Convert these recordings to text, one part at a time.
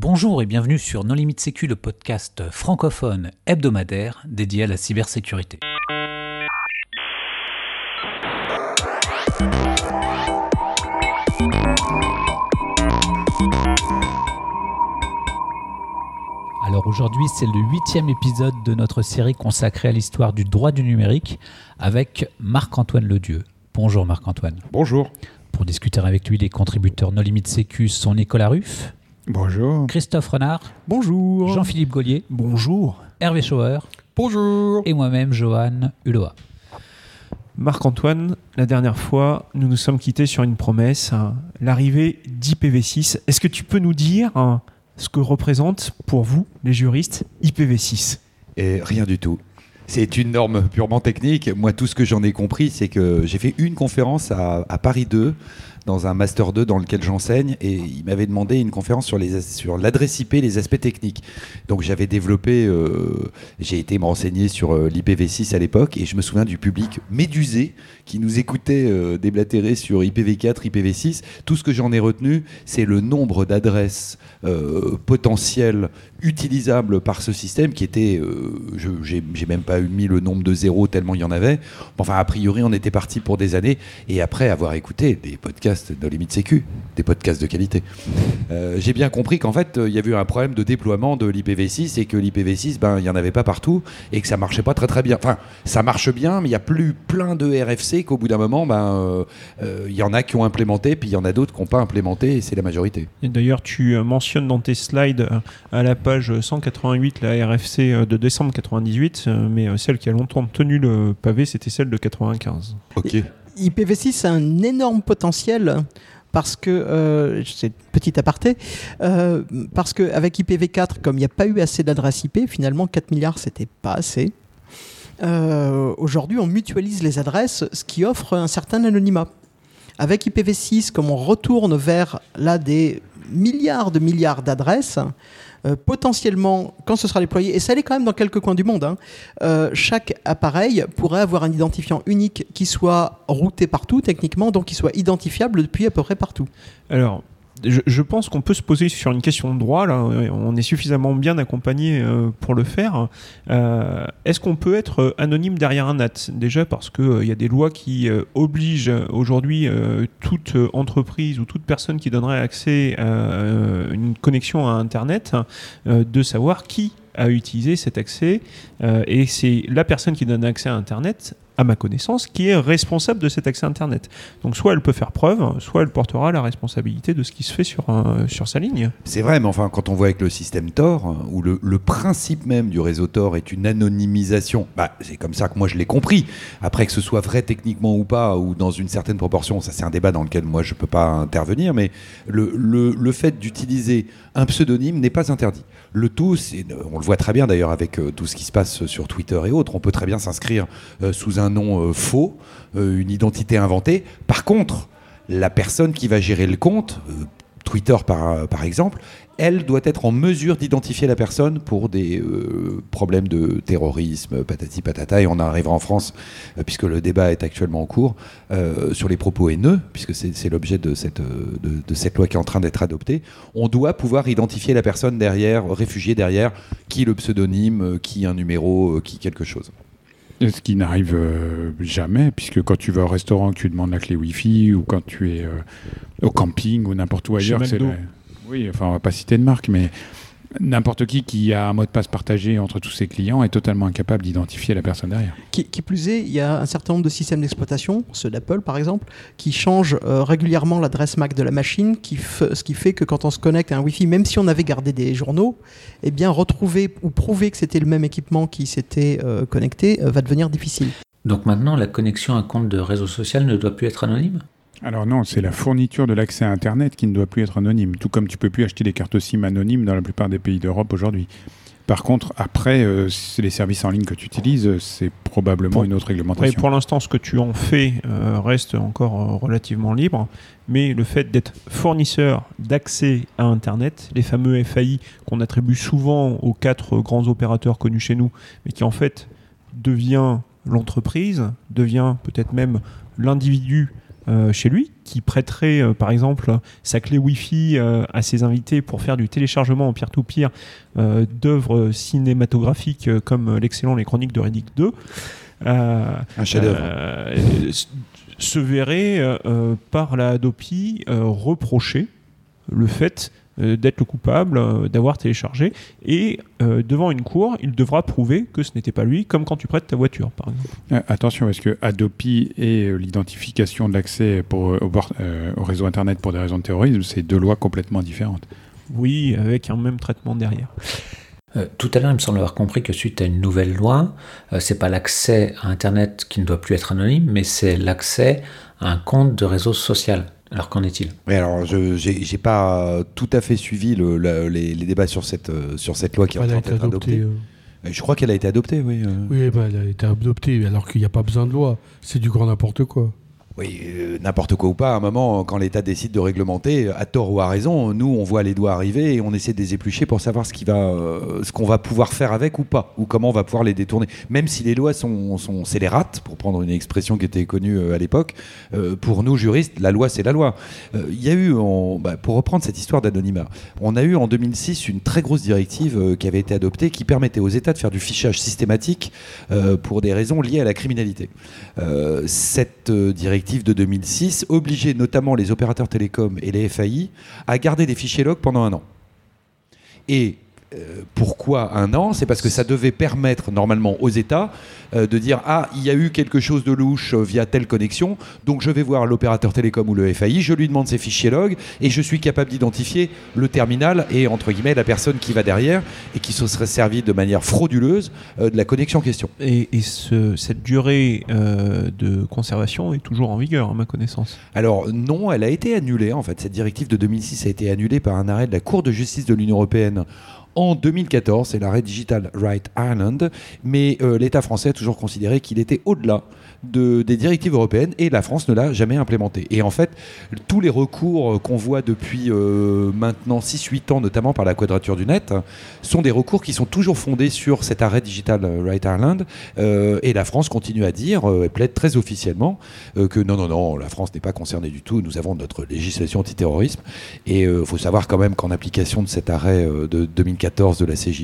Bonjour et bienvenue sur Non Limite Sécu, le podcast francophone hebdomadaire dédié à la cybersécurité. Alors aujourd'hui, c'est le huitième épisode de notre série consacrée à l'histoire du droit du numérique avec Marc-Antoine Ledieu. Bonjour Marc-Antoine. Bonjour. Pour discuter avec lui, les contributeurs No Limite Sécu sont Nicolas Ruff. Bonjour. Christophe Renard. Bonjour. Jean-Philippe Gaulier. Bonjour. Hervé Schauer. Bonjour. Et moi-même, Johan Hulot. Marc-Antoine, la dernière fois, nous nous sommes quittés sur une promesse, hein, l'arrivée d'IPv6. Est-ce que tu peux nous dire hein, ce que représente pour vous, les juristes, IPv6 Et rien du tout. C'est une norme purement technique. Moi, tout ce que j'en ai compris, c'est que j'ai fait une conférence à, à Paris 2 dans un Master 2 dans lequel j'enseigne et il m'avait demandé une conférence sur, les, sur l'adresse IP, les aspects techniques. Donc j'avais développé, euh, j'ai été me renseigner sur euh, l'IPv6 à l'époque et je me souviens du public médusé qui nous écoutait euh, déblatérer sur IPv4, IPv6. Tout ce que j'en ai retenu, c'est le nombre d'adresses potentielles utilisables par ce système qui était, euh, j'ai, même pas mis le nombre de zéros tellement il y en avait. Enfin, a priori, on était parti pour des années et après avoir écouté des podcasts de Limite Sécu, des podcasts de qualité, euh, j'ai bien compris qu'en fait, il y avait eu un problème de déploiement de l'IPv6 et que l'IPv6, ben, il n'y en avait pas partout et que ça marchait pas très très bien. Enfin, ça marche bien, mais il y a plus plein de RFC qu'au bout d'un moment, ben, euh, euh, il y en a qui ont implémenté, puis il y en a d'autres qui n'ont pas implémenté et c'est la majorité. D'ailleurs, tu euh, mentionnes dans tes slides euh, à la page 188 la RFC euh, de décembre 98, euh, mais euh, celle qui a longtemps tenu le pavé, c'était celle de 95. Ok. IPv6 a un énorme potentiel parce que, euh, c'est petit aparté, euh, parce qu'avec IPv4, comme il n'y a pas eu assez d'adresses IP, finalement 4 milliards, c'était pas assez. Euh, Aujourd'hui, on mutualise les adresses, ce qui offre un certain anonymat. Avec IPv6, comme on retourne vers là des milliards de milliards d'adresses, euh, potentiellement, quand ce sera déployé, et ça l'est quand même dans quelques coins du monde, hein, euh, chaque appareil pourrait avoir un identifiant unique qui soit routé partout techniquement, donc qui soit identifiable depuis à peu près partout. Alors, je, pense qu'on peut se poser sur une question de droit. Là, on est suffisamment bien accompagné euh, pour le faire. Euh, Est-ce qu'on peut être euh, anonyme derrière un NAT Déjà parce qu'il y a des lois qui obligent aujourd'hui toute entreprise ou toute personne qui donnerait accès à une connexion à Internet de savoir qui a utilisé cet accès. Et c'est la personne qui donne accès à Internet à ma connaissance, qui est responsable de cet accès Internet. Donc soit elle peut faire preuve, soit elle portera la responsabilité de ce qui se fait sur, un- sur sa ligne. C'est vrai, mais enfin, quand on voit avec le système Tor, où le, le principe même du réseau Tor est une anonymisation, bah, c'est comme ça que moi je l'ai compris. Après, que ce soit vrai techniquement ou pas, ou dans une certaine proportion, ça c'est un débat dans lequel moi je peux pas intervenir, mais le, le, le fait d'utiliser un pseudonyme n'est pas interdit. Le tout, c'est- on le voit très bien d'ailleurs avec euh, tout ce qui se passe sur Twitter et autres, on peut très bien s'inscrire euh, sous un nom euh, faux, euh, une identité inventée. Par contre, la personne qui va gérer le compte, euh, Twitter par, exemple, elle doit être en mesure d'identifier la personne pour des problèmes de terrorisme, patati patata, et on arrivera en France, puisque le débat est actuellement en cours, sur les propos haineux, puisque c'est l'objet de cette, de, cette loi qui est en train d'être adoptée. On doit pouvoir identifier la personne derrière, réfugié derrière, qui le pseudonyme, qui un numéro, qui quelque chose. Ce qui n'arrive euh, jamais, puisque quand tu vas au restaurant, que tu demandes la clé Wi-Fi, ou quand tu es euh, au camping ou n'importe où ailleurs, c'est la- Oui, enfin, on va pas citer de marque, mais n'importe qui qui a un mot de passe partagé entre tous ses clients est totalement incapable d'identifier la personne derrière. Qui, qui plus est, il y a un certain nombre de systèmes d'exploitation, ceux d'Apple par exemple, qui changent euh, régulièrement l'adresse MAC de la machine, qui ce qui fait que quand on se connecte à un Wi-Fi, même si on avait gardé des journaux, eh bien retrouver ou prouver que c'était le même équipement qui s'était euh, connecté euh, va devenir difficile. Donc maintenant, la connexion à un compte de réseau social ne doit plus être anonyme? Alors non, c'est la fourniture de l'accès à Internet qui ne doit plus être anonyme, tout comme tu peux plus acheter des cartes SIM anonymes dans la plupart des pays d'Europe aujourd'hui. Par contre, après, euh, c'est les services en ligne que tu utilises, c'est probablement Pour- une autre Oui, réglementation. pour l'instant, ce que tu en fais euh, reste encore euh, relativement libre, mais le fait d'être fournisseur d'accès à Internet, les fameux FAI qu'on attribue souvent aux quatre grands opérateurs connus chez nous, mais qui en fait devient l'entreprise, devient peut-être même l'individu euh, chez lui, qui prêterait euh, par exemple sa clé Wi-Fi euh, à ses invités pour faire du téléchargement en peer-to-peer d'œuvres cinématographiques comme l'excellent Les Chroniques de Riddick 2, euh, Un chef-d'œuvre. euh, s- se verrait par la Adopi euh, reprocher le fait d'être le coupable, euh, d'avoir téléchargé, et euh, devant une cour, il devra prouver que ce n'était pas lui, comme quand tu prêtes ta voiture, par exemple. Euh, Attention, parce que Adopi et euh, l'identification de l'accès pour, euh, au, euh, réseau Internet pour des raisons de terrorisme, c'est deux lois complètement différentes. Oui, avec un même traitement derrière. Euh, tout à l'heure, il me semble avoir compris que suite à une nouvelle loi, euh, c'est pas l'accès à Internet qui ne doit plus être anonyme, mais c'est l'accès à un compte de réseau social. Alors qu'en est-il? Oui, alors je j'ai j'ai pas tout à fait suivi le- les, les débats sur cette, euh, sur cette loi qui est en train d'être adoptée. adoptée. euh, Euh, Je crois qu'elle a été adoptée, oui. euh. Oui, bah, elle a été adoptée, alors qu'il n'y a pas besoin de loi. C'est du grand n'importe quoi. Oui, euh, n'importe quoi ou pas, à un moment, quand l'État décide de réglementer, à tort ou à raison, nous, on voit les doigts arriver et on essaie de les éplucher pour savoir ce euh, qu'on va pouvoir faire avec ou pas, ou comment on va pouvoir les détourner. Même si les lois sont, sont scélérates, pour prendre une expression qui était connue euh, à l'époque, pour nous juristes, la loi, c'est la loi. Il y a eu, bah, pour reprendre cette histoire d'anonymat, on a eu en 2006 une très grosse directive qui avait été adoptée qui permettait aux États de faire du fichage systématique pour des raisons liées à la criminalité. Cette euh, de 2006 obligeait notamment les opérateurs télécoms et les FAI à garder des fichiers log pendant un an. Euh, pourquoi un an C'est parce que ça devait permettre normalement aux États euh, de dire ah il y a eu quelque chose de louche euh, via telle connexion, donc je vais voir l'opérateur télécom ou le FAI, je lui demande ses fichiers log et je suis capable d'identifier le terminal et entre guillemets la personne qui va derrière et qui se serait servi de manière frauduleuse de la connexion en question. Et, et ce- cette durée de conservation est toujours en vigueur, à ma connaissance. Alors non, elle a été annulée en fait. Cette directive de 2006 a été annulée par un arrêt de la Cour de justice de l'Union européenne en 2014. C'est l'arrêt Digital Right Ireland. Mais euh, l'État français a toujours considéré qu'il était au-delà de- des directives européennes et la France ne l'a jamais implémenté. Et en fait, tous les recours qu'on voit depuis euh, maintenant 6-8 ans, notamment par la Quadrature du Net, sont des recours qui sont toujours fondés sur cet arrêt Digital Right Ireland. Euh, et la France continue à dire, euh, et plaide très officiellement, euh, que non, non, non, la France n'est pas concernée du tout. Nous avons notre législation antiterrorisme. Et il faut savoir quand même qu'en application de cet arrêt de 2014 de la CJE,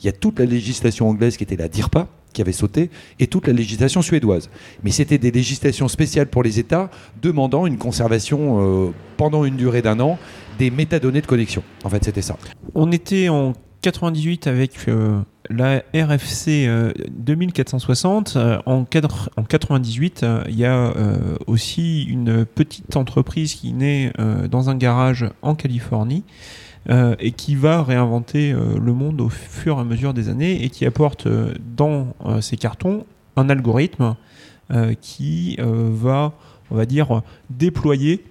il y a toute la législation anglaise qui était la DIRPA qui avait sauté et toute la législation suédoise. Mais c'était des législations spéciales pour les États demandant une conservation euh, pendant une durée d'un an des métadonnées de connexion. En fait, c'était ça. On était en 98 avec euh, la RFC euh, 2460. Euh, en, cadre- en 98, euh, il y a aussi une petite entreprise qui naît dans un garage en Californie euh, et qui va réinventer euh, le monde au fur et à mesure des années et qui apporte euh, dans ses cartons un algorithme qui va, on va dire, déployer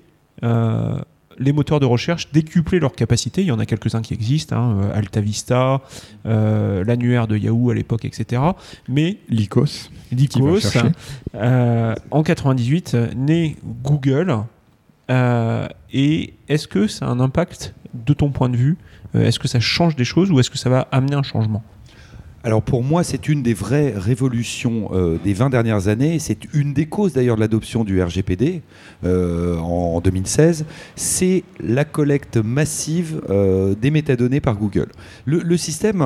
les moteurs de recherche, décupler leur capacité. Il y en a quelques-uns qui existent, hein, AltaVista, euh, l'annuaire de Yahoo à l'époque, etc. Mais Lycos. Lycos, euh, en 98, euh, naît Google. Euh, et est-ce que ça a un impact de ton point de vue Euh, Est-ce que ça change des choses ou est-ce que ça va amener un changement? Alors pour moi, c'est une des vraies révolutions euh, des 20 dernières années. C'est une des causes d'ailleurs de l'adoption du RGPD euh, en, en 2016. C'est la collecte massive des métadonnées par Google. Le, le système...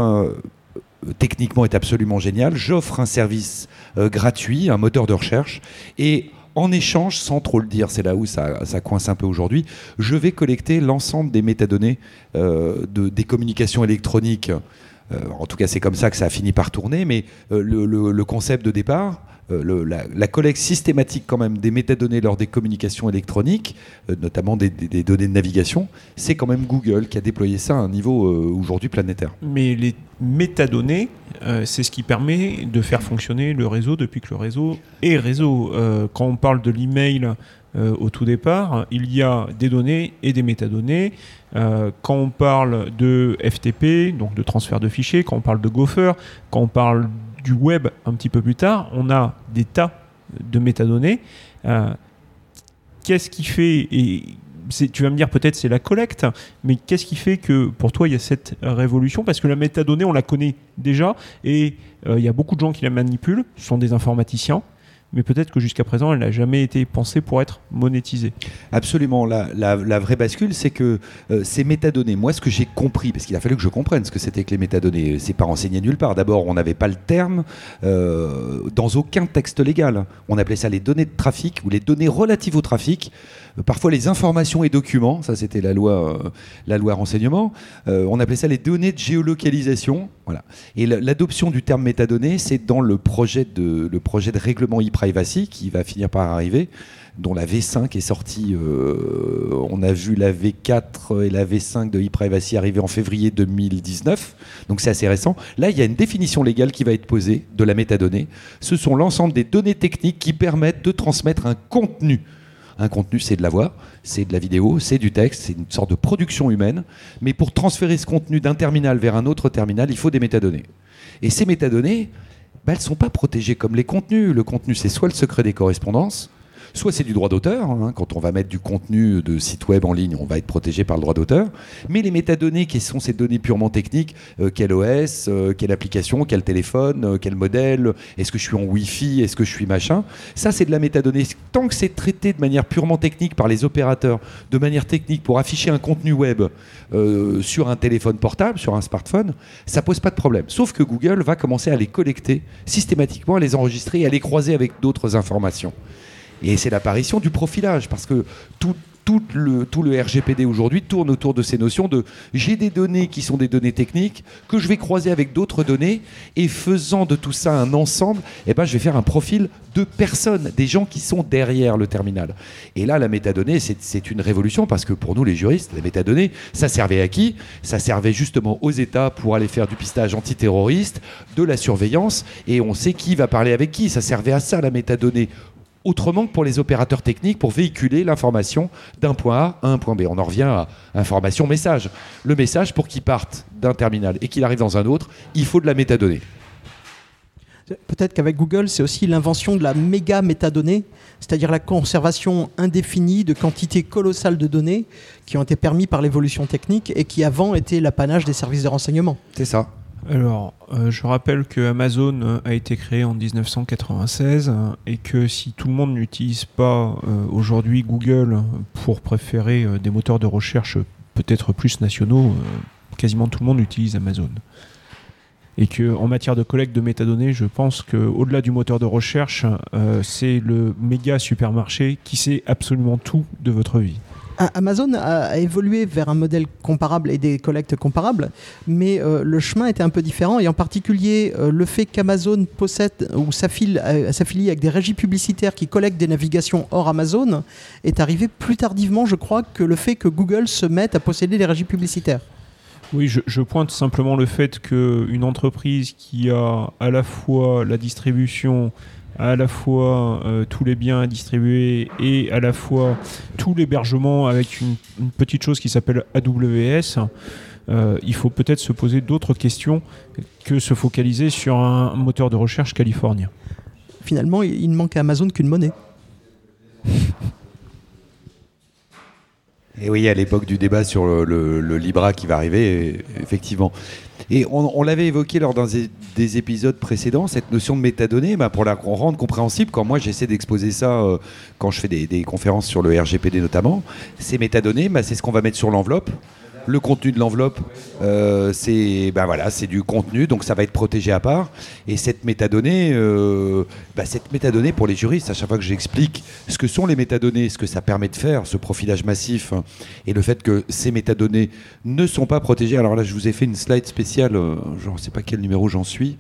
techniquement est absolument génial. J'offre un service gratuit, un moteur de recherche, et en échange, sans trop le dire, c'est là où ça, coince un peu aujourd'hui, je vais collecter l'ensemble des métadonnées euh, de, des communications électroniques. Euh, en tout cas, c'est comme ça que ça a fini par tourner, mais euh, le, concept de départ, le- la, collecte systématique quand même des métadonnées lors des communications électroniques, euh, notamment des, données de navigation, c'est quand même Google qui a déployé ça à un niveau euh, aujourd'hui planétaire. Mais les métadonnées, euh, c'est ce qui permet de faire fonctionner le réseau depuis que le réseau est réseau. Euh, quand on parle de l'email euh, au tout départ, il y a des données et des métadonnées. Euh, quand on parle de FTP, donc de transfert de fichiers, quand on parle de Gopher, quand on parle du web un petit peu plus tard, on a des tas de métadonnées. Euh, Qu'est-ce qui fait, et tu vas me dire peut-être c'est la collecte, mais qu'est-ce qui fait que pour toi il y a cette révolution? Parce que la métadonnée, on la connaît déjà et euh, il y a beaucoup de gens qui la manipulent, ce sont des informaticiens. Mais peut-être que jusqu'à présent, elle n'a jamais été pensée pour être monétisée. Absolument. La, vraie bascule, c'est que euh, ces métadonnées, moi, ce que j'ai compris, parce qu'il a fallu que je comprenne ce que c'était que les métadonnées, c'est pas renseigné nulle part. D'abord, on n'avait pas le terme euh, dans aucun texte légal. On appelait ça les données de trafic ou les données relatives au trafic. Parfois les informations et documents, ça c'était la loi, euh, la loi renseignement. Euh, on appelait ça les données de géolocalisation. Voilà. Et la- l'adoption du terme métadonnées, c'est dans le projet de, le projet de règlement e-privacy qui va finir par arriver, dont la V5 est sortie. euh, on a vu la V4 et la V5 de e-privacy arriver en février 2019, donc c'est assez récent. Là, il y a une définition légale qui va être posée de la métadonnée. Ce sont l'ensemble des données techniques qui permettent de transmettre un contenu. Un contenu, c'est de la voix, c'est de la vidéo, c'est du texte, c'est une sorte de production humaine. Mais pour transférer ce contenu d'un terminal vers un autre terminal, il faut des métadonnées. Et ces métadonnées, bah, elles ne sont pas protégées comme les contenus. Le contenu, c'est soit le secret des correspondances, soit c'est du droit d'auteur. hein. Quand on va mettre du contenu de site web en ligne, on va être protégé par le droit d'auteur. Mais les métadonnées, qui sont ces données purement techniques, euh, quel OS, euh, quelle application, quel téléphone, euh, quel modèle, est-ce que je suis en Wi-Fi, est-ce que je suis machin, ça c'est de la métadonnée. Tant que c'est traité de manière purement technique par les opérateurs, de manière technique pour afficher un contenu web sur un téléphone portable, sur un smartphone, ça pose pas de problème. Sauf que Google va commencer à les collecter systématiquement, à les enregistrer et à les croiser avec d'autres informations. Et c'est l'apparition du profilage, parce que tout, le, RGPD aujourd'hui tourne autour de ces notions de j'ai des données qui sont des données techniques, que je vais croiser avec d'autres données, et faisant de tout ça un ensemble, eh ben, je vais faire un profil de personnes, des gens qui sont derrière le terminal. Et là, la métadonnée, c'est une révolution, parce que pour nous, les juristes, la métadonnée, ça servait à qui? Ça servait justement aux États pour aller faire du pistage antiterroriste, de la surveillance, et on sait qui va parler avec qui. Ça servait à ça, la métadonnée autrement que pour les opérateurs techniques pour véhiculer l'information d'un point A à un point B. On en revient à information-message. Le message, pour qu'il parte d'un terminal et qu'il arrive dans un autre, il faut de la métadonnée. Peut-être qu'avec Google, c'est aussi l'invention de la méga métadonnée, c'est-à-dire la conservation indéfinie de quantités colossales de données qui ont été permis par l'évolution technique et qui avant étaient l'apanage des services de renseignement. C'est ça. Alors, euh, je rappelle que Amazon euh, a été créé en 1996 euh, et que si tout le monde n'utilise pas aujourd'hui Google pour préférer des moteurs de recherche peut-être plus nationaux, quasiment tout le monde utilise Amazon. Et que en matière de collecte de métadonnées, je pense que au-delà du moteur de recherche, c'est le méga supermarché qui sait absolument tout de votre vie. A- Amazon a, évolué vers un modèle comparable et des collectes comparables, mais euh, le chemin était un peu différent, et en particulier euh, le fait qu'Amazon possède ou euh, s'affilie avec des régies publicitaires qui collectent des navigations hors Amazon est arrivé plus tardivement, je crois, que le fait que Google se mette à posséder des régies publicitaires. Oui, je, je pointe simplement le fait qu'une entreprise qui a à la fois la distribution, à la fois euh, tous les biens à distribuer et à la fois tout l'hébergement avec une, une petite chose qui s'appelle AWS, euh, il faut peut-être se poser d'autres questions que se focaliser sur un moteur de recherche californien. Finalement, il ne manque à Amazon qu'une monnaie. Et oui, à l'époque du débat sur le, le- le Libra qui va arriver, effectivement. Et on, l'avait évoqué lors d'un des- des épisodes précédents, cette notion de métadonnées, bah, pour la rendre compréhensible, quand moi j'essaie d'exposer ça, euh, quand je fais des, des conférences sur le RGPD notamment, ces métadonnées, bah, c'est ce qu'on va mettre sur l'enveloppe. Le contenu de l'enveloppe, euh, c'est ben voilà, c'est du contenu, donc ça va être protégé à part. Et cette métadonnée, euh, bah, cette métadonnée pour les juristes, à chaque fois que j'explique ce que sont les métadonnées, ce que ça permet de faire, ce profilage massif, hein, et le fait que ces métadonnées ne sont pas protégées. Alors là, je vous ai fait une slide spéciale, euh, je ne sais pas quel numéro j'en suis.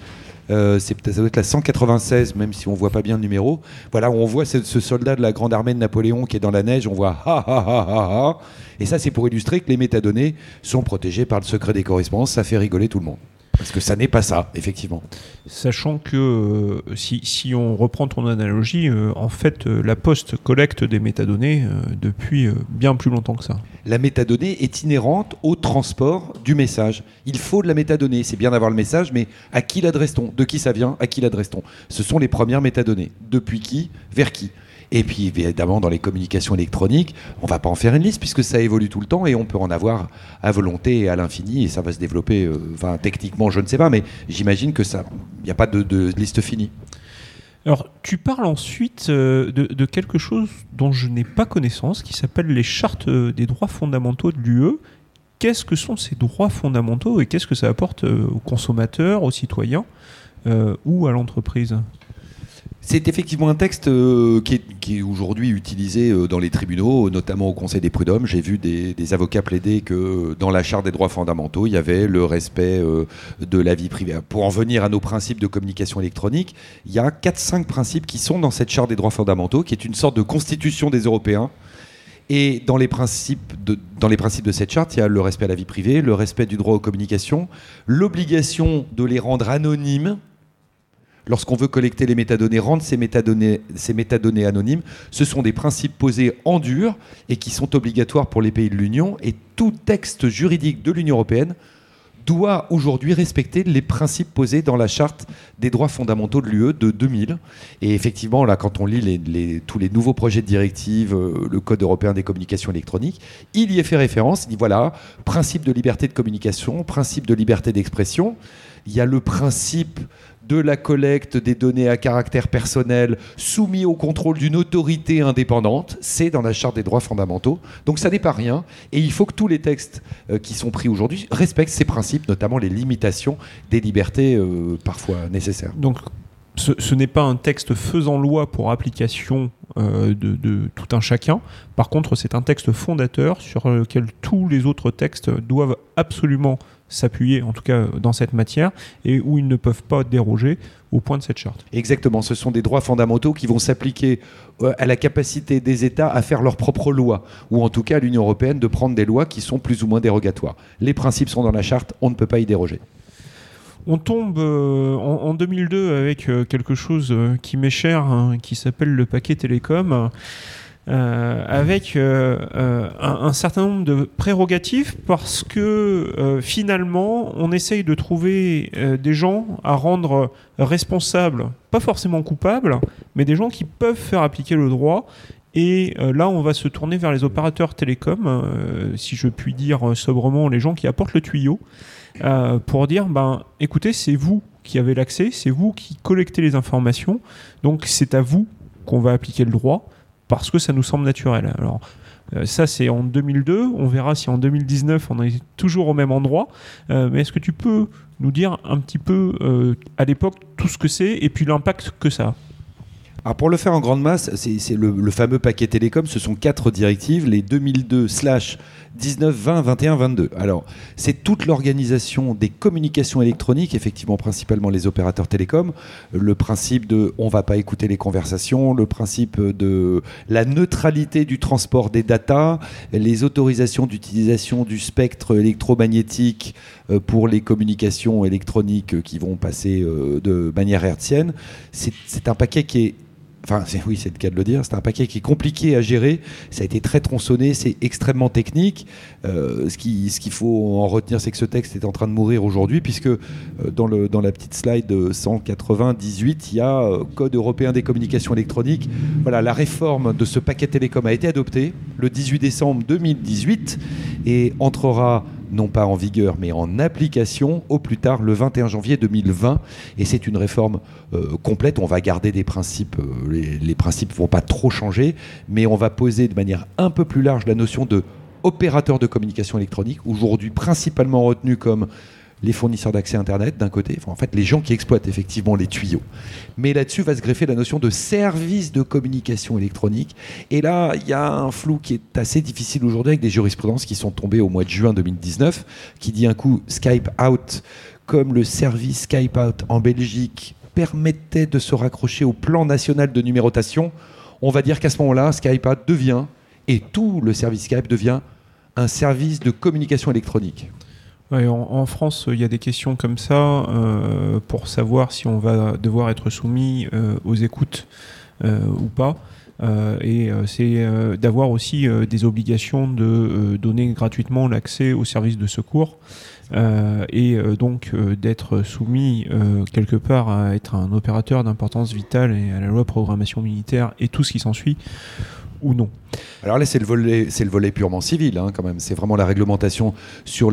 Euh, ça doit être la 196, même si on voit pas bien le numéro. Voilà, on voit ce, ce soldat de la grande armée de Napoléon qui est dans la neige. On voit ha ha ha ha ha. Et ça, c'est pour illustrer que les métadonnées sont protégées par le secret des correspondances. Ça fait rigoler tout le monde. Parce que ça n'est pas ça, effectivement. Sachant que euh, si, si on reprend ton analogie, euh, en fait, euh, la Poste collecte des métadonnées depuis bien plus longtemps que ça. La métadonnée est inhérente au transport du message. Il faut de la métadonnée. C'est bien d'avoir le message, mais à qui l'adresse-t-on? De qui ça vient? À qui l'adresse-t-on? Ce sont les premières métadonnées. Depuis qui? Vers qui? Et puis évidemment dans les communications électroniques, on va pas en faire une liste puisque ça évolue tout le temps et on peut en avoir à volonté et à l'infini et ça va se développer. euh, Enfin techniquement je ne sais pas, mais j'imagine que ça, n'y a pas de, liste finie. Alors, tu parles ensuite euh, de, quelque chose dont je n'ai pas connaissance, qui s'appelle les chartes euh, des droits fondamentaux de l'UE. Qu'est-ce que sont ces droits fondamentaux et qu'est-ce que ça apporte aux consommateurs, aux citoyens ou à l'entreprise? C'est effectivement un texte euh, qui est, aujourd'hui utilisé euh, dans les tribunaux, notamment au Conseil des prud'hommes. J'ai vu des, avocats plaider que euh, dans la Charte des droits fondamentaux, il y avait le respect de la vie privée. Pour en venir à nos principes de communication électronique, il y a 4-5 principes qui sont dans cette Charte des droits fondamentaux, qui est une sorte de constitution des Européens. Et dans les, principes de, dans les principes de cette charte, il y a le respect à la vie privée, le respect du droit aux communications, l'obligation de les rendre anonymes, lorsqu'on veut collecter les métadonnées, rendre ces métadonnées, anonymes, ce sont des principes posés en dur et qui sont obligatoires pour les pays de l'Union. Et tout texte juridique de l'Union européenne doit aujourd'hui respecter les principes posés dans la charte des droits fondamentaux de l'UE de 2000. Et effectivement, là, quand on lit tous les nouveaux projets de directive, euh, le Code européen des communications électroniques, il y est fait référence. Il dit voilà, principe de liberté de communication, principe de liberté d'expression. Il y a le principe de la collecte des données à caractère personnel soumis au contrôle d'une autorité indépendante. C'est dans la Charte des droits fondamentaux. Donc ça n'est pas rien. Et il faut que tous les textes euh, qui sont pris aujourd'hui respectent ces principes, notamment les limitations des libertés euh, parfois nécessaires. Donc, ce, n'est pas un texte faisant loi pour application euh, de tout un chacun. Par contre, c'est un texte fondateur sur lequel tous les autres textes doivent absolument s'appuyer, en tout cas dans cette matière, et où ils ne peuvent pas déroger au point de cette charte. Exactement, ce sont des droits fondamentaux qui vont s'appliquer euh, à la capacité des États à faire leurs propres lois, ou en tout cas à l'Union européenne de prendre des lois qui sont plus ou moins dérogatoires. Les principes sont dans la charte, on ne peut pas y déroger. On tombe euh, en, en 2002 avec euh, quelque chose euh, qui m'est cher, hein, qui s'appelle le paquet télécom, euh, avec euh, euh, un, un certain nombre de prérogatives parce que finalement on essaye de trouver des gens à rendre responsables, pas forcément coupables, mais des gens qui peuvent faire appliquer le droit. Et là, on va se tourner vers les opérateurs télécoms, si je puis dire sobrement, les gens qui apportent le tuyau pour dire ben écoutez c'est vous qui avez l'accès c'est vous qui collectez les informations donc c'est à vous qu'on va appliquer le droit parce que ça nous semble naturel. Alors euh, ça c'est en 2002 on verra si en 2019 on est toujours au même endroit. Euh, mais est-ce que tu peux nous dire un petit peu euh, à l'époque tout ce que c'est et puis l'impact que ça a Pour le faire en grande masse, c'est le, fameux paquet télécom, ce sont quatre directives, les 2002 slash 19, 20, 21, 22. Alors, c'est toute l'organisation des communications électroniques, effectivement principalement les opérateurs télécoms, le principe de on va pas écouter les conversations, le principe de la neutralité du transport des datas, les autorisations d'utilisation du spectre électromagnétique euh, pour les communications électroniques qui vont passer euh, de manière hertzienne. C'est un paquet qui est Enfin, oui, c'est le cas de le dire. C'est un paquet qui est compliqué à gérer. Ça a été très tronçonné. C'est extrêmement technique. Euh, ce qui- ce qu'il faut en retenir, c'est que ce texte est en train de mourir aujourd'hui, puisque euh, dans, le, dans la petite slide de 198, il y a euh, Code européen des communications électroniques. Voilà, la réforme de ce paquet télécom a été adoptée le 18 décembre 2018 et entrera non pas en vigueur, mais en application au plus tard le 21 janvier 2020. Et c'est une réforme euh, complète. On va garder des principes, euh, les, les principes ne vont pas trop changer, mais on va poser de manière un peu plus large la notion de opérateur de communication électronique, aujourd'hui principalement retenu comme les fournisseurs d'accès Internet d'un côté, en fait les gens qui exploitent effectivement les tuyaux. Mais là-dessus va se greffer la notion de service de communication électronique. Et là, il y a un flou qui est assez difficile aujourd'hui avec des jurisprudences qui sont tombées au mois de juin 2019, qui dit un coup Skype Out, comme le service Skype Out en Belgique permettait de se raccrocher au plan national de numérotation, on va dire qu'à ce moment-là, Skype Out devient, et tout le service Skype devient, un service de communication électronique. En, France, il y a des questions comme ça euh, pour savoir si on va devoir être soumis euh, aux écoutes euh, ou pas. Et c'est d'avoir aussi des obligations de donner gratuitement l'accès aux services de secours et donc d'être soumis quelque part à être un opérateur d'importance vitale et à la loi programmation militaire et tout ce qui s'ensuit ou non. Alors là, c'est le volet, purement civil, hein, quand même. C'est vraiment la réglementation sur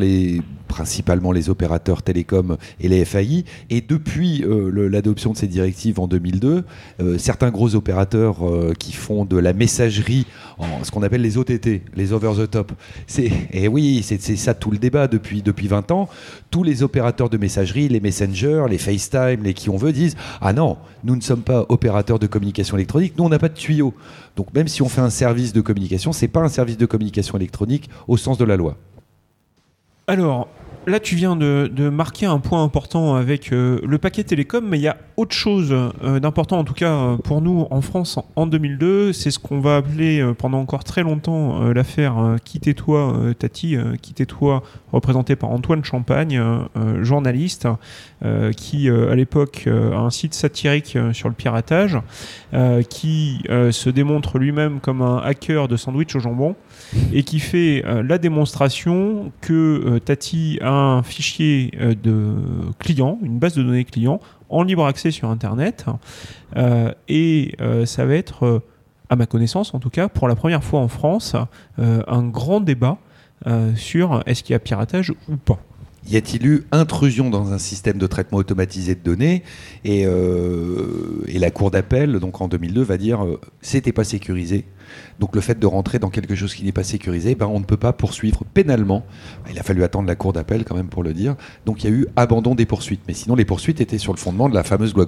principalement les opérateurs télécoms et les FAI. Et depuis euh, l'adoption de ces directives en 2002, euh, certains gros opérateurs euh, qui font de la messagerie ce qu'on appelle les OTT, les over the top. Et oui, c'est, ça tout le débat depuis depuis 20 ans. Tous les opérateurs de messagerie, les messengers, les FaceTime, les qui on veut disent ah non, nous ne sommes pas opérateurs de communication électronique, nous on n'a pas de tuyau. Donc même si on fait un service de communication, c'est pas un service de communication électronique au sens de la loi. Là, tu viens de, marquer un point important avec euh, le paquet télécom, mais il y a autre chose euh, d'important, en tout cas euh, pour nous en France en, en 2002. C'est ce qu'on va appeler pendant encore très longtemps l'affaire Quitte-toi, euh, Tati, Quitte-toi, représentée par Antoine Champagne, journaliste, qui à l'époque a un site satirique sur le piratage, qui se démontre lui-même comme un hacker de sandwich au jambon et qui fait euh, la démonstration que euh, Tati a un fichier euh, de clients, une base de données clients en libre accès sur Internet. Et ça va être, à ma connaissance en tout cas, pour la première fois en France, un grand débat sur est-ce qu'il y a piratage ou pas. Y a-t-il eu intrusion dans un système de traitement automatisé de données et, et la cour d'appel, donc en 2002, va dire euh, c'était pas sécurisé. Donc le fait de rentrer dans quelque chose qui n'est pas sécurisé, ben, on ne peut pas poursuivre pénalement. Il a fallu attendre la cour d'appel quand même pour le dire. Donc il y a eu abandon des poursuites. Mais sinon les poursuites étaient sur le fondement de la fameuse loi.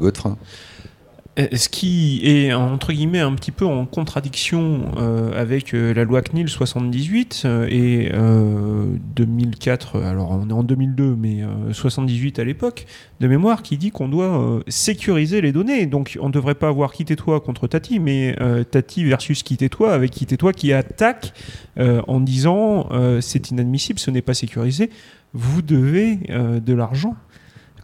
Euh, Ce qui est entre guillemets un petit peu en contradiction euh, avec euh, la loi CNIL 78 euh, et euh, 2004, alors on est en 2002, mais euh, 78 à l'époque, de mémoire, qui dit qu'on doit sécuriser les données. Donc on ne devrait pas avoir Quitte-toi contre Tati, mais Tati versus Quitte-toi, avec Quitte-toi qui attaque en disant c'est inadmissible, ce n'est pas sécurisé, vous devez de l'argent.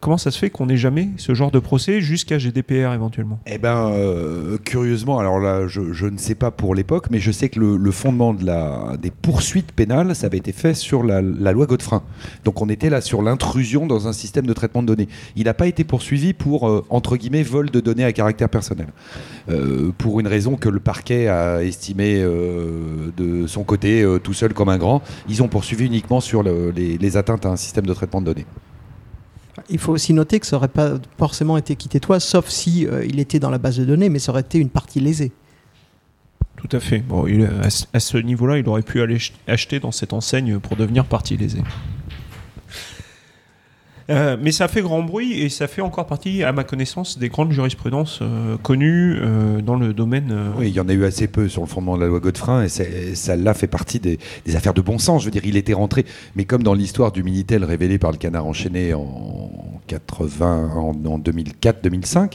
Comment ça se fait qu'on n'ait jamais ce genre de procès jusqu'à GDPR éventuellement? Eh ben, euh, curieusement, alors là, je, ne sais pas pour l'époque, mais je sais que le, fondement des poursuites pénales, ça avait été fait sur la, loi Godefrein. Donc on était là sur l'intrusion dans un système de traitement de données. Il n'a pas été poursuivi pour, euh, entre guillemets, vol de données à caractère personnel. Euh, pour une raison que le parquet a estimé de son côté, tout seul comme un grand. Ils ont poursuivi uniquement sur le- les, les atteintes à un système de traitement de données. Il faut aussi noter que ça n'aurait pas forcément été quitté toi, sauf si euh, il était dans la base de données, mais ça aurait été une partie lésée. Tout à fait. Bon, à, ce- niveau-là, il aurait pu aller ch- acheter dans cette enseigne pour devenir partie lésée. Euh, mais ça fait grand bruit et ça fait encore partie, à ma connaissance, des grandes jurisprudences euh, connues euh, dans le domaine. Oui, il y en a eu assez peu sur le fondement de la loi Godefrein, et c'est- celle-là fait partie des, affaires de bon sens. Je veux dire, il était rentré, mais comme dans l'histoire du Minitel révélé par le canard enchaîné en 80, en, en 2004-2005, euh,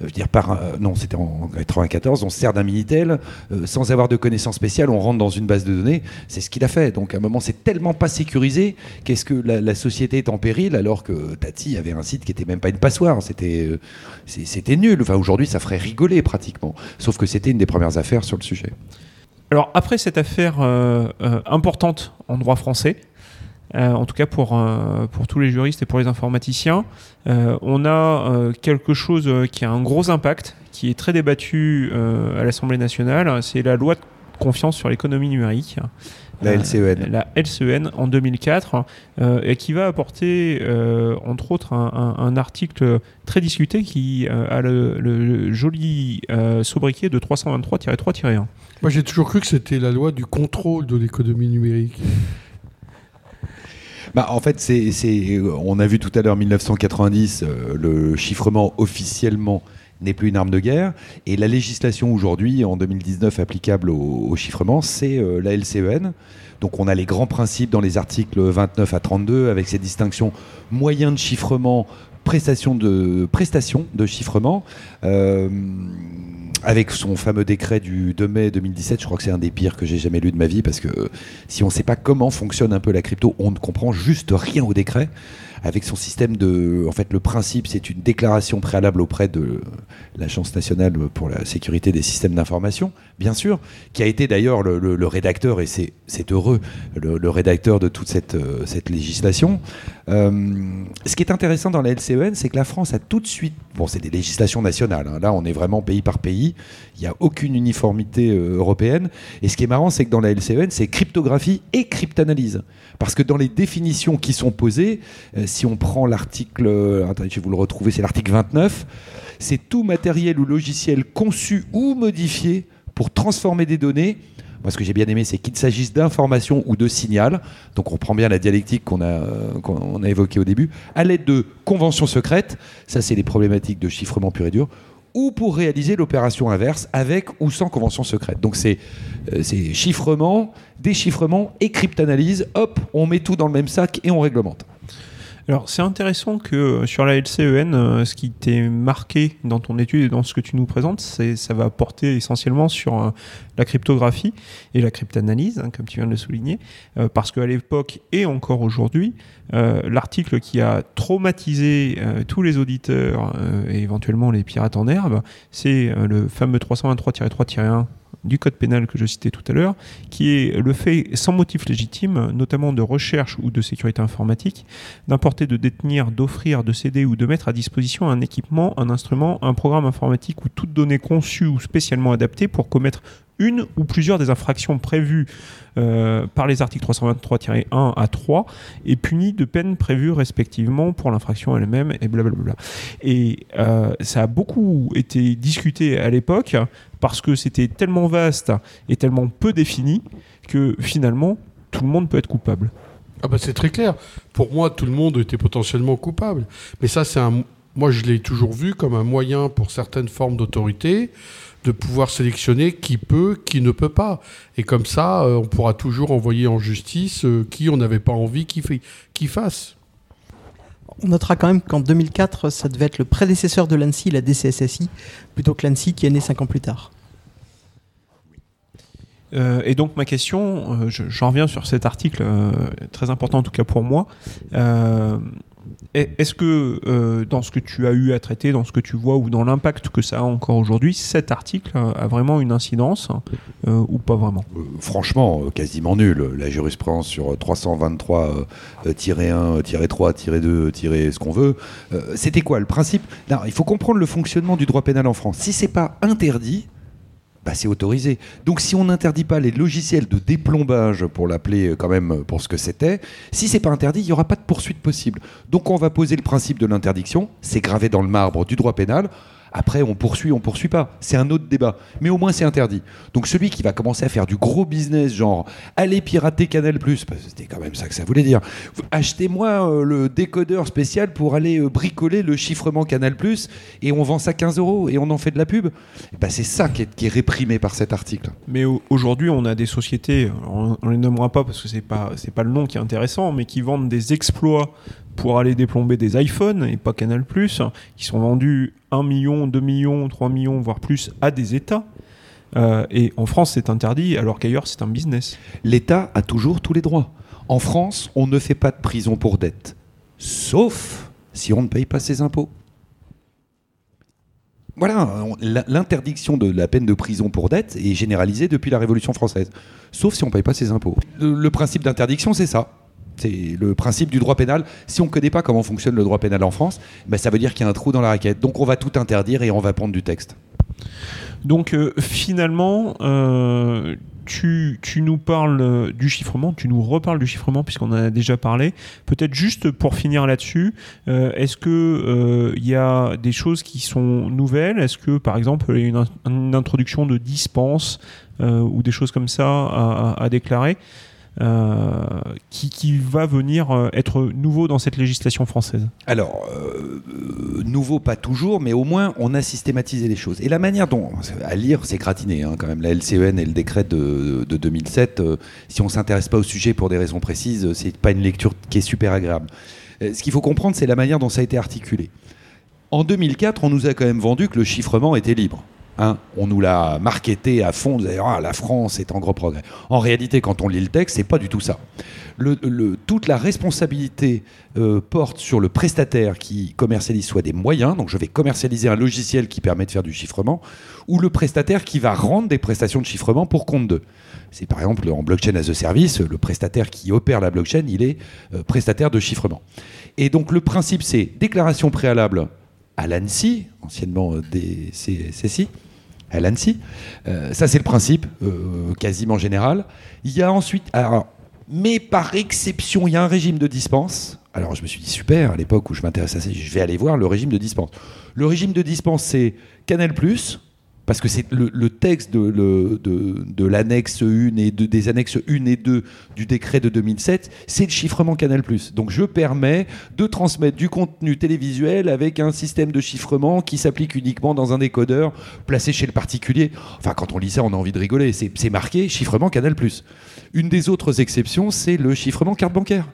je veux dire, par, non, c'était en 94, on se sert d'un Minitel, sans avoir de connaissances spéciales, on rentre dans une base de données, c'est ce qu'il a fait. Donc à un moment, c'est tellement pas sécurisé, qu'est-ce que la société est en péril, alors que Tati avait un site qui était même pas une passoire, c'était euh, c'était nul. Enfin, aujourd'hui, ça ferait rigoler pratiquement. Sauf que c'était une des premières affaires sur le sujet. Alors après cette affaire euh, euh, importante en droit français, en tout cas pour, pour tous les juristes et pour les informaticiens, on a quelque chose qui a un gros impact, qui est très débattu à l'Assemblée nationale, c'est la loi de confiance sur l'économie numérique. La Euh, LCEN. la LCEN en 2004, euh, et qui va apporter, euh, entre autres, un, un- un article très discuté qui euh, a le, le joli euh, sobriquet de 323-3-1. Moi, j'ai toujours cru que c'était la loi du contrôle de l'économie numérique. Bah, en fait, c'est, c'est- on a vu tout à l'heure 1990, euh, le chiffrement officiellement n'est plus une arme de guerre. Et la législation aujourd'hui, en 2019, applicable au, chiffrement, c'est euh, la LCEN. Donc on a les grands principes dans les articles 29 à 32, avec ces distinctions moyens de chiffrement, prestations de, prestations de chiffrement. Euh, avec son fameux décret du 2 mai 2017, je crois que c'est un des pires que j'ai jamais lu de ma vie, parce que si on ne sait pas comment fonctionne un peu la crypto, on ne comprend juste rien au décret. Avec son système de. En fait, le principe, c'est une déclaration préalable auprès de l'Agence nationale pour la sécurité des systèmes d'information, bien sûr, qui a été d'ailleurs le, rédacteur, et c'est heureux, le, rédacteur de toute cette, euh, législation. Euh, ce qui est intéressant dans la LCEN, c'est que la France a tout de suite. Bon, c'est des législations nationales, hein. là, on est vraiment pays par pays, il n'y a aucune uniformité euh, européenne. Et ce qui est marrant, c'est que dans la LCEN, c'est cryptographie et cryptanalyse. Parce que dans les définitions qui sont posées, si on prend l'article, attendez, je vais vous le retrouver, c'est l'article 29, c'est tout matériel ou logiciel conçu ou modifié pour transformer des données. Moi, ce que j'ai bien aimé, c'est qu'il s'agisse d'informations ou de signal. Donc, on prend bien la dialectique qu'on a, euh, a évoquée au début, à l'aide de conventions secrètes. Ça, c'est les problématiques de chiffrement pur et dur ou pour réaliser l'opération inverse avec ou sans convention secrète. Donc c'est euh, chiffrement, déchiffrement et cryptanalyse. Hop, on met tout dans le même sac et on réglemente. Alors c'est intéressant que euh, sur la LCEN, euh, ce qui t'est marqué dans ton étude et dans ce que tu nous présentes, ça va porter essentiellement sur euh, la cryptographie et la cryptanalyse, hein, comme tu viens de le souligner, parce qu'à l'époque et encore aujourd'hui, l'article qui a traumatisé tous les auditeurs et éventuellement les pirates en herbe, c'est le fameux 323-3-1 du code pénal que je citais tout à l'heure, qui est le fait sans motif légitime, notamment de recherche ou de sécurité informatique, d'importer, de détenir, d'offrir, de céder ou de mettre à disposition un équipement, un instrument, un programme informatique ou toute donnée conçue ou spécialement adaptée pour commettre une ou plusieurs des infractions prévues euh, par les articles 323-1 à 3 et punies de peines prévues respectivement pour l'infraction elle-même et blablabla. Et euh, ça a beaucoup été discuté à l'époque parce que c'était tellement vaste et tellement peu défini que finalement tout le monde peut être coupable. Ah bah c'est très clair. Pour moi, tout le monde était potentiellement coupable. Mais ça, c'est un. Moi, je l'ai toujours vu comme un moyen pour certaines formes d'autorité de pouvoir sélectionner qui peut, qui ne peut pas. Et comme ça, euh, on pourra toujours envoyer en justice euh, qui on n'avait pas envie qu'il fasse. On notera quand même qu'en 2004, ça devait être le prédécesseur de l'ANSI, la DCSSI, plutôt que l'ANSI qui est né cinq ans plus tard. Euh, et donc ma question, j'en reviens sur cet article, très important en tout cas pour moi. Est-ce que euh, dans ce que tu as eu à traiter, dans ce que tu vois ou dans l'impact que ça a encore aujourd'hui, cet article a vraiment une incidence euh, ou pas vraiment? Euh, Franchement, quasiment nul. La jurisprudence sur 323-1, 3, 2, ce qu'on veut, c'était quoi le principe? Il faut comprendre le fonctionnement du droit pénal en France. Si c'est pas interdit, bah, c'est autorisé. Donc si on n'interdit pas les logiciels de déplombage, pour l'appeler euh, quand même euh, pour ce que c'était, si c'est pas interdit, il n'y aura pas de poursuite possible. Donc on va poser le principe de l'interdiction, c'est gravé dans le marbre du droit pénal. Après, on poursuit, on poursuit pas. C'est un autre débat. Mais au moins, c'est interdit. Donc, celui qui va commencer à faire du gros business, genre aller pirater Canal, parce c'était quand même ça que ça voulait dire. Achetez-moi euh, le décodeur spécial pour aller euh, bricoler le chiffrement Canal, et on vend ça 15 euros et on en fait de la pub. Ben, c'est ça qui est, réprimé par cet article. Mais aujourd'hui, on a des sociétés, on ne les nommera pas parce que c'est pas, pas le nom qui est intéressant, mais qui vendent des exploits pour aller déplomber des iPhones et pas Canal+, qui sont vendus 1 million, 2 millions, 3 millions, voire plus à des États. Euh, et en France, c'est interdit, alors qu'ailleurs, c'est un business. L'État a toujours tous les droits. En France, on ne fait pas de prison pour dette, sauf si on ne paye pas ses impôts. Voilà, l'interdiction de la peine de prison pour dette est généralisée depuis la Révolution française, sauf si on ne paye pas ses impôts. le principe d'interdiction, c'est ça. C'est le principe du droit pénal. Si on ne connaît pas comment fonctionne le droit pénal en France, ben ça veut dire qu'il y a un trou dans la raquette. Donc on va tout interdire et on va prendre du texte. Donc euh, finalement, euh, tu, nous parles du chiffrement, tu nous reparles du chiffrement puisqu'on en a déjà parlé. Peut-être juste pour finir là-dessus, euh, est-ce qu'il il y a des choses qui sont nouvelles? Est-ce que par exemple il y a une, une introduction de dispense ou des choses comme ça à déclarer? Euh, qui, va venir euh, être nouveau dans cette législation française Alors, euh, nouveau pas toujours, mais au moins on a systématisé les choses. Et la manière dont, à lire, c'est gratiné hein, quand même, la LCEN et le décret de, 2007, si on s'intéresse pas au sujet pour des raisons précises, c'est pas une lecture qui est super agréable. ce qu'il faut comprendre, c'est la manière dont ça a été articulé. En 2004, on nous a quand même vendu que le chiffrement était libre. Hein, on nous l'a marketé à fond, d'ailleurs, ah, la France est en gros progrès. En réalité, quand on lit le texte, c'est pas du tout ça. Toute la responsabilité euh, porte sur le prestataire qui commercialise soit des moyens, donc je vais commercialiser un logiciel qui permet de faire du chiffrement, ou le prestataire qui va rendre des prestations de chiffrement pour compte d'eux. C'est par exemple en blockchain as a service, le prestataire qui opère la blockchain, il est euh, prestataire de chiffrement. Et donc le principe, c'est déclaration préalable à l'ANSI, anciennement euh, DCSI, à l'ANSI. Euh, ça, c'est le principe, euh, quasiment général. Il y a ensuite, mais par exception, il y a un régime de dispense. Alors, je me suis dit, super, à l'époque où je m'intéresse à ça, je vais aller voir le régime de dispense. Le régime de dispense, c'est Canal, parce que c'est le, texte de, l'annexe 1 et des annexes 1 et 2 du décret de 2007, c'est le chiffrement Canal+. Donc je permets de transmettre du contenu télévisuel avec un système de chiffrement qui s'applique uniquement dans un décodeur placé chez le particulier. Enfin, quand on lit ça, on a envie de rigoler. C'est marqué chiffrement Canal+. Une des autres exceptions, c'est le chiffrement carte bancaire.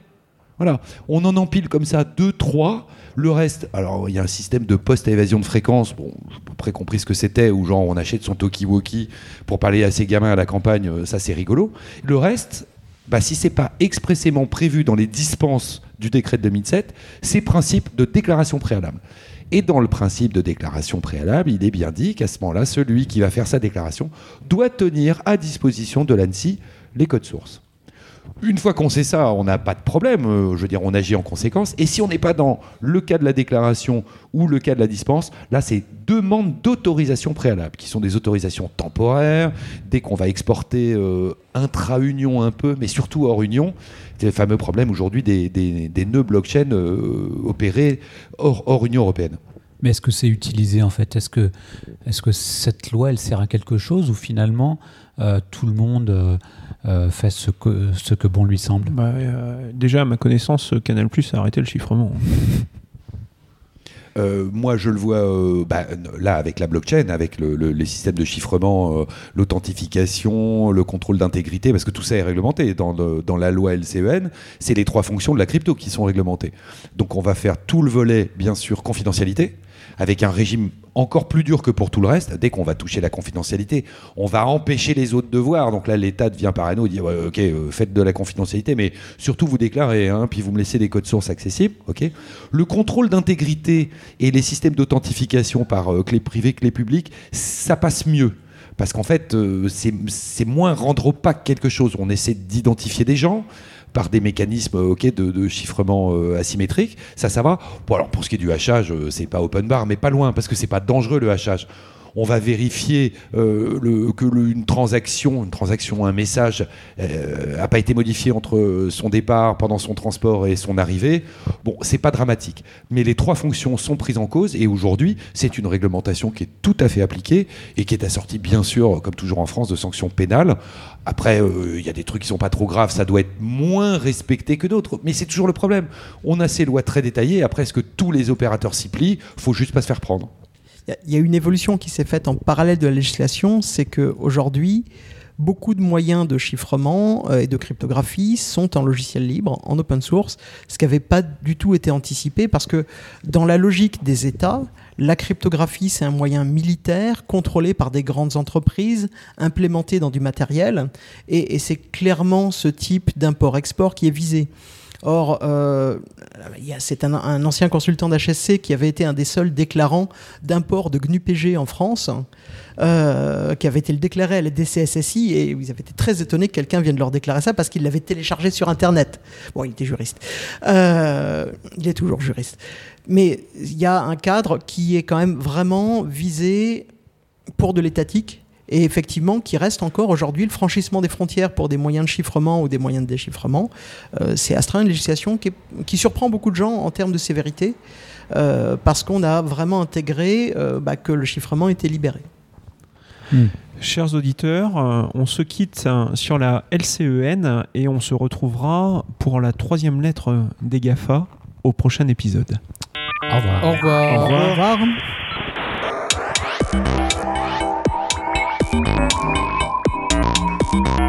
Voilà, on en empile comme ça deux, trois. Le reste, alors il y a un système de poste évasion de fréquence. Bon, j'ai à peu près compris ce que c'était, où genre on achète son talkie-walkie pour parler à ses gamins à la campagne, euh, ça c'est rigolo. Le reste, bah, si c'est pas expressément prévu dans les dispenses du décret de 2007, c'est principe de déclaration préalable. Et dans le principe de déclaration préalable, il est bien dit qu'à ce moment-là, celui qui va faire sa déclaration doit tenir à disposition de l'ANSI les codes sources. Une fois qu'on sait ça, on n'a pas de problème. Euh, je veux dire, on agit en conséquence. Et si on n'est pas dans le cas de la déclaration ou le cas de la dispense, là, c'est demande d'autorisation préalable, qui sont des autorisations temporaires. Dès qu'on va exporter euh, intra-union un peu, mais surtout hors union, c'est le fameux problème aujourd'hui des, nœuds blockchain euh, opérés hors, Union européenne. Mais est-ce que c'est utilisé en fait? Est-ce que, est que cette loi, elle sert à quelque chose ou finalement tout le monde euh, fait ce que, ce que bon lui semble bah, euh, Déjà, à ma connaissance, Canal Plus a arrêté le chiffrement. Euh, moi, je le vois bah, là avec la blockchain, avec les systèmes de chiffrement, l'authentification, le contrôle d'intégrité, parce que tout ça est réglementé dans, dans la loi LCEN. C'est les trois fonctions de la crypto qui sont réglementées. Donc, on va faire tout le volet, bien sûr, confidentialité avec un régime encore plus dur que pour tout le reste. Dès qu'on va toucher la confidentialité, on va empêcher les autres de voir. Donc là, l'État devient parano, dit ok, euh, faites de la confidentialité, mais surtout vous déclarez, hein, puis vous me laissez des codes sources accessibles. Le contrôle d'intégrité et les systèmes d'authentification par euh, clé privée, clé publique, ça passe mieux parce qu'en fait, euh, c'est moins rendre opaque quelque chose. On essaie d'identifier des gens, par des mécanismes ok de, chiffrement euh, asymétrique. Ça, ça va. Bon, alors pour ce qui est du hachage, euh, c'est pas open bar, mais pas loin, parce que c'est pas dangereux le hachage on va vérifier euh, le, que une transaction, une transaction, un message n'a euh, pas été modifié entre son départ, pendant son transport et son arrivée. Bon, c'est pas dramatique, mais les trois fonctions sont prises en cause et aujourd'hui, c'est une réglementation qui est tout à fait appliquée et qui est assortie, bien sûr, comme toujours en France, de sanctions pénales. Après, euh, il y a des trucs qui sont pas trop graves, ça doit être moins respecté que d'autres, mais c'est toujours le problème. On a ces lois très détaillées. Après, est-ce que tous les opérateurs s'y plient? Faut juste pas se faire prendre. Il y a une évolution qui s'est faite en parallèle de la législation, c'est qu'aujourd'hui, beaucoup de moyens de chiffrement euh, et de cryptographie sont en logiciel libre, en open source, ce qui n'avait pas du tout été anticipé parce que dans la logique des États, la cryptographie, c'est un moyen militaire contrôlé par des grandes entreprises, implémenté dans du matériel, et, et c'est clairement ce type d'import-export qui est visé. Or, euh, c'est un, ancien consultant d'HSC qui avait été un des seuls déclarants d'import de GNU-PG en France, euh, qui avait été le déclaré à la DCSSI, et ils avaient été très étonnés que quelqu'un vienne leur déclarer ça parce qu'il l'avait téléchargé sur Internet. Bon, il était juriste. Euh, il est toujours juriste. Mais il y a un cadre qui est quand même vraiment visé pour de l'étatique et effectivement qui reste encore aujourd'hui le franchissement des frontières pour des moyens de chiffrement ou des moyens de déchiffrement. Euh, c'est astreint une législation qui, surprend beaucoup de gens en termes de sévérité euh, parce qu'on a vraiment intégré euh, bah, que le chiffrement était libéré. Hmm. Chers auditeurs, on se quitte sur la LCEN et on se retrouvera pour la troisième lettre des GAFA au prochain épisode. Au revoir. Au revoir. Au revoir. You.